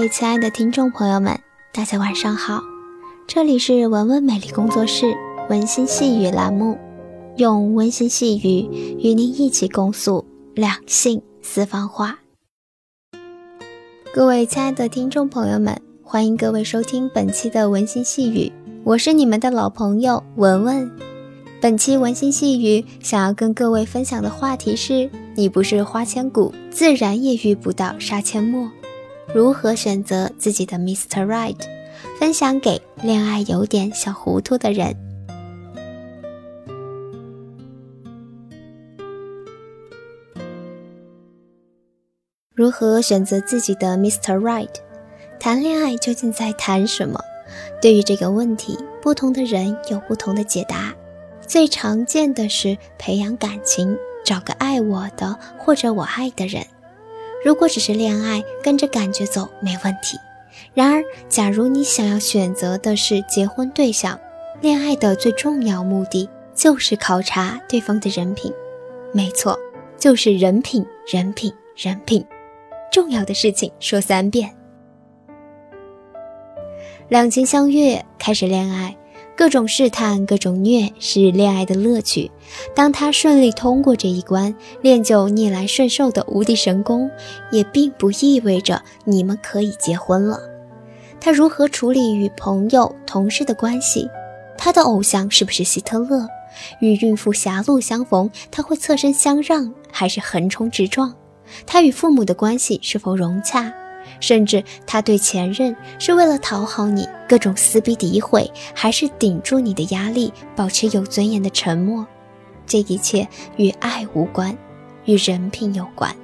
位亲爱的听众朋友们，大家晚上好，这里是文文美丽工作室温馨细语栏目，用温馨细语与您一起共诉两性私房话。各位亲爱的听众朋友们，欢迎各位收听本期的温馨细语，我是你们的老朋友文文。本期温馨细语想要跟各位分享的话题是：你不是花千骨，自然也遇不到杀阡陌。如何选择自己的 Mr. Right？分享给恋爱有点小糊涂的人。如何选择自己的 Mr. Right？谈恋爱究竟在谈什么？对于这个问题，不同的人有不同的解答。最常见的是培养感情，找个爱我的或者我爱的人。如果只是恋爱，跟着感觉走没问题。然而，假如你想要选择的是结婚对象，恋爱的最重要目的就是考察对方的人品。没错，就是人品，人品，人品。重要的事情说三遍。两情相悦，开始恋爱。各种试探，各种虐，是恋爱的乐趣。当他顺利通过这一关，练就逆来顺受的无敌神功，也并不意味着你们可以结婚了。他如何处理与朋友、同事的关系？他的偶像是不是希特勒？与孕妇狭路相逢，他会侧身相让，还是横冲直撞？他与父母的关系是否融洽？甚至他对前任是为了讨好你，各种撕逼诋毁，还是顶住你的压力，保持有尊严的沉默？这一切与爱无关，与人品有关。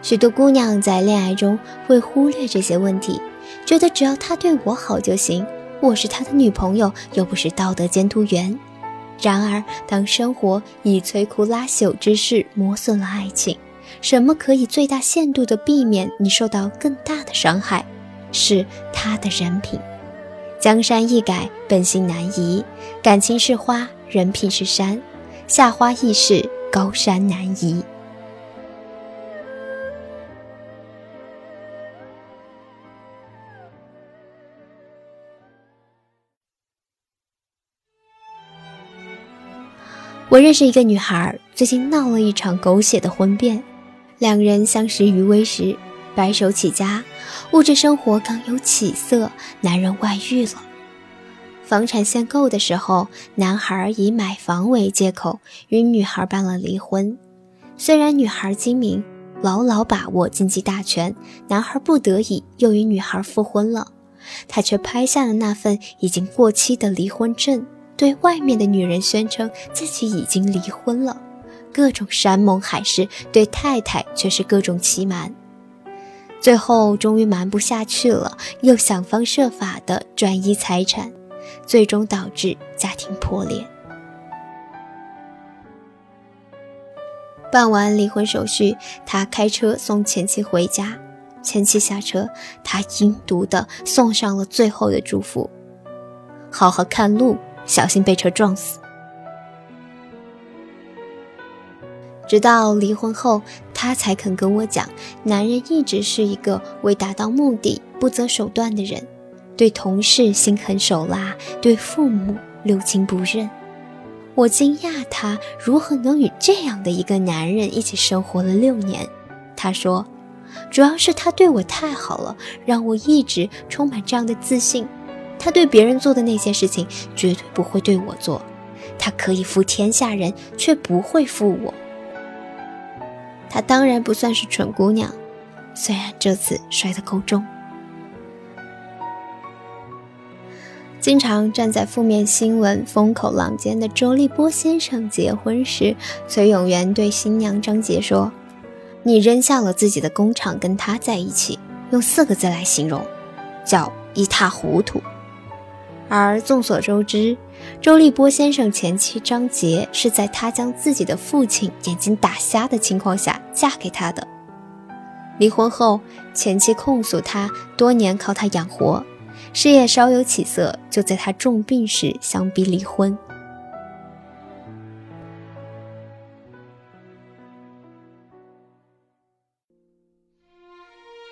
许多姑娘在恋爱中会忽略这些问题，觉得只要他对我好就行，我是他的女朋友，又不是道德监督员。然而，当生活以摧枯拉朽之势磨损了爱情。什么可以最大限度地避免你受到更大的伤害？是他的人品。江山易改，本性难移。感情是花，人品是山。夏花易逝，高山难移。我认识一个女孩，最近闹了一场狗血的婚变。两人相识于微时，白手起家，物质生活刚有起色。男人外遇了，房产限购的时候，男孩以买房为借口与女孩办了离婚。虽然女孩精明，牢牢把握经济大权，男孩不得已又与女孩复婚了。他却拍下了那份已经过期的离婚证，对外面的女人宣称自己已经离婚了。各种山盟海誓，对太太却是各种欺瞒，最后终于瞒不下去了，又想方设法的转移财产，最终导致家庭破裂。办完离婚手续，他开车送前妻回家，前妻下车，他阴毒的送上了最后的祝福：好好看路，小心被车撞死。直到离婚后，他才肯跟我讲，男人一直是一个为达到目的不择手段的人，对同事心狠手辣，对父母六亲不认。我惊讶他如何能与这样的一个男人一起生活了六年。他说，主要是他对我太好了，让我一直充满这样的自信。他对别人做的那些事情，绝对不会对我做。他可以负天下人，却不会负我。她当然不算是蠢姑娘，虽然这次摔得够重。经常站在负面新闻风口浪尖的周立波先生结婚时，崔永元对新娘张杰说：“你扔下了自己的工厂跟他在一起，用四个字来形容，叫一塌糊涂。”而众所周知，周立波先生前妻张杰是在他将自己的父亲眼睛打瞎的情况下嫁给他的。离婚后，前妻控诉他多年靠他养活，事业稍有起色，就在他重病时相逼离婚。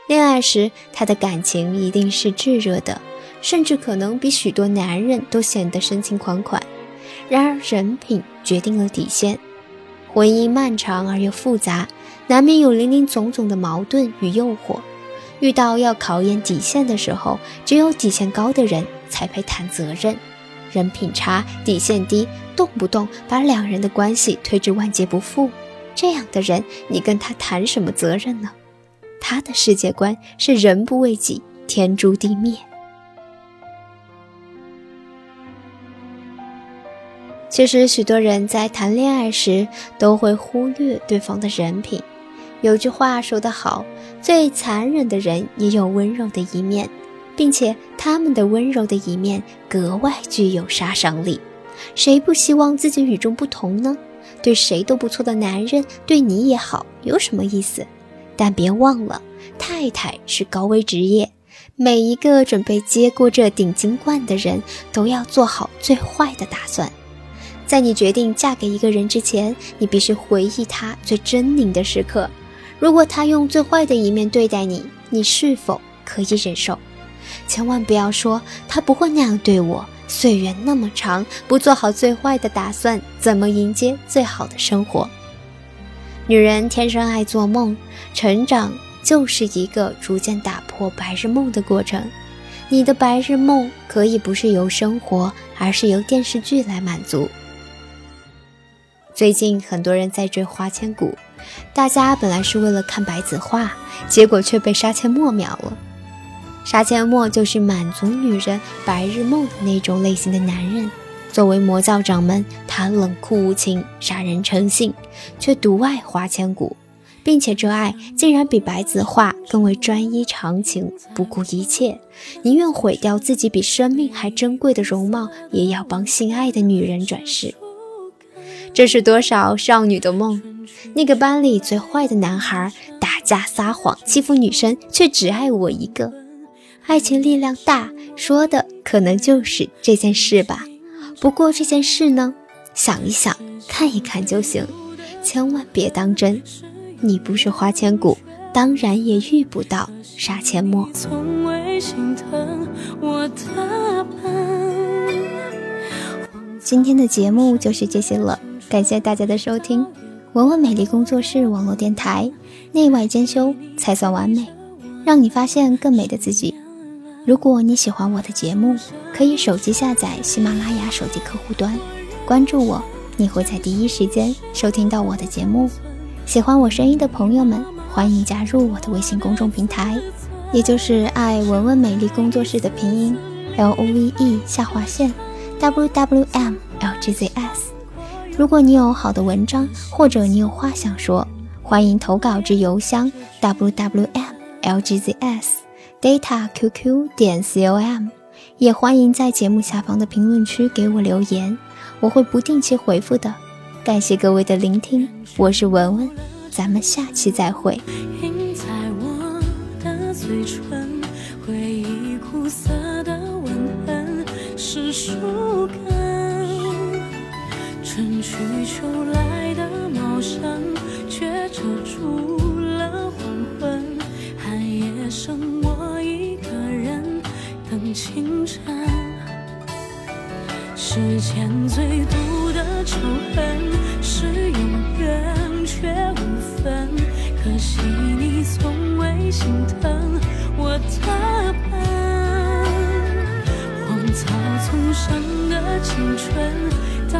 恋爱时，他的感情一定是炙热的，甚至可能比许多男人都显得深情款款。然而，人品决定了底线。婚姻漫长而又复杂，难免有林林总总的矛盾与诱惑。遇到要考验底线的时候，只有底线高的人才配谈责任。人品差、底线低，动不动把两人的关系推至万劫不复，这样的人，你跟他谈什么责任呢？他的世界观是人不为己，天诛地灭。其实，许多人在谈恋爱时都会忽略对方的人品。有句话说得好：“最残忍的人也有温柔的一面，并且他们的温柔的一面格外具有杀伤力。”谁不希望自己与众不同呢？对谁都不错的男人对你也好，有什么意思？但别忘了，太太是高危职业，每一个准备接过这顶金冠的人都要做好最坏的打算。在你决定嫁给一个人之前，你必须回忆他最狰狞的时刻。如果他用最坏的一面对待你，你是否可以忍受？千万不要说他不会那样对我。岁月那么长，不做好最坏的打算，怎么迎接最好的生活？女人天生爱做梦，成长就是一个逐渐打破白日梦的过程。你的白日梦可以不是由生活，而是由电视剧来满足。最近很多人在追《花千骨》，大家本来是为了看白子画，结果却被杀阡陌秒了。杀阡陌就是满足女人白日梦的那种类型的男人。作为魔教掌门，他冷酷无情，杀人成性，却独爱花千骨，并且这爱竟然比白子画更为专一长情，不顾一切，宁愿毁掉自己比生命还珍贵的容貌，也要帮心爱的女人转世。这是多少少女的梦？那个班里最坏的男孩，打架撒谎，欺负女生，却只爱我一个。爱情力量大，说的可能就是这件事吧。不过这件事呢，想一想，看一看就行，千万别当真。你不是花千骨，当然也遇不到杀阡陌。今天的节目就是这些了，感谢大家的收听。文文美丽工作室网络电台，内外兼修才算完美，让你发现更美的自己。如果你喜欢我的节目，可以手机下载喜马拉雅手机客户端，关注我，你会在第一时间收听到我的节目。喜欢我声音的朋友们，欢迎加入我的微信公众平台，也就是爱文文美丽工作室的拼音 L O V E 下划线 W W M L G Z S。如果你有好的文章，或者你有话想说，欢迎投稿至邮箱 W W M L G Z S。data qq 点 com，也欢迎在节目下方的评论区给我留言，我会不定期回复的。感谢各位的聆听，我是文文，咱们下期再会。春去秋来的茂盛，却遮住了黄昏，寒夜剩我一个人等。清晨，世间最毒的仇恨是永远却无分。可惜你从未心疼我的笨，荒草丛生的青春，到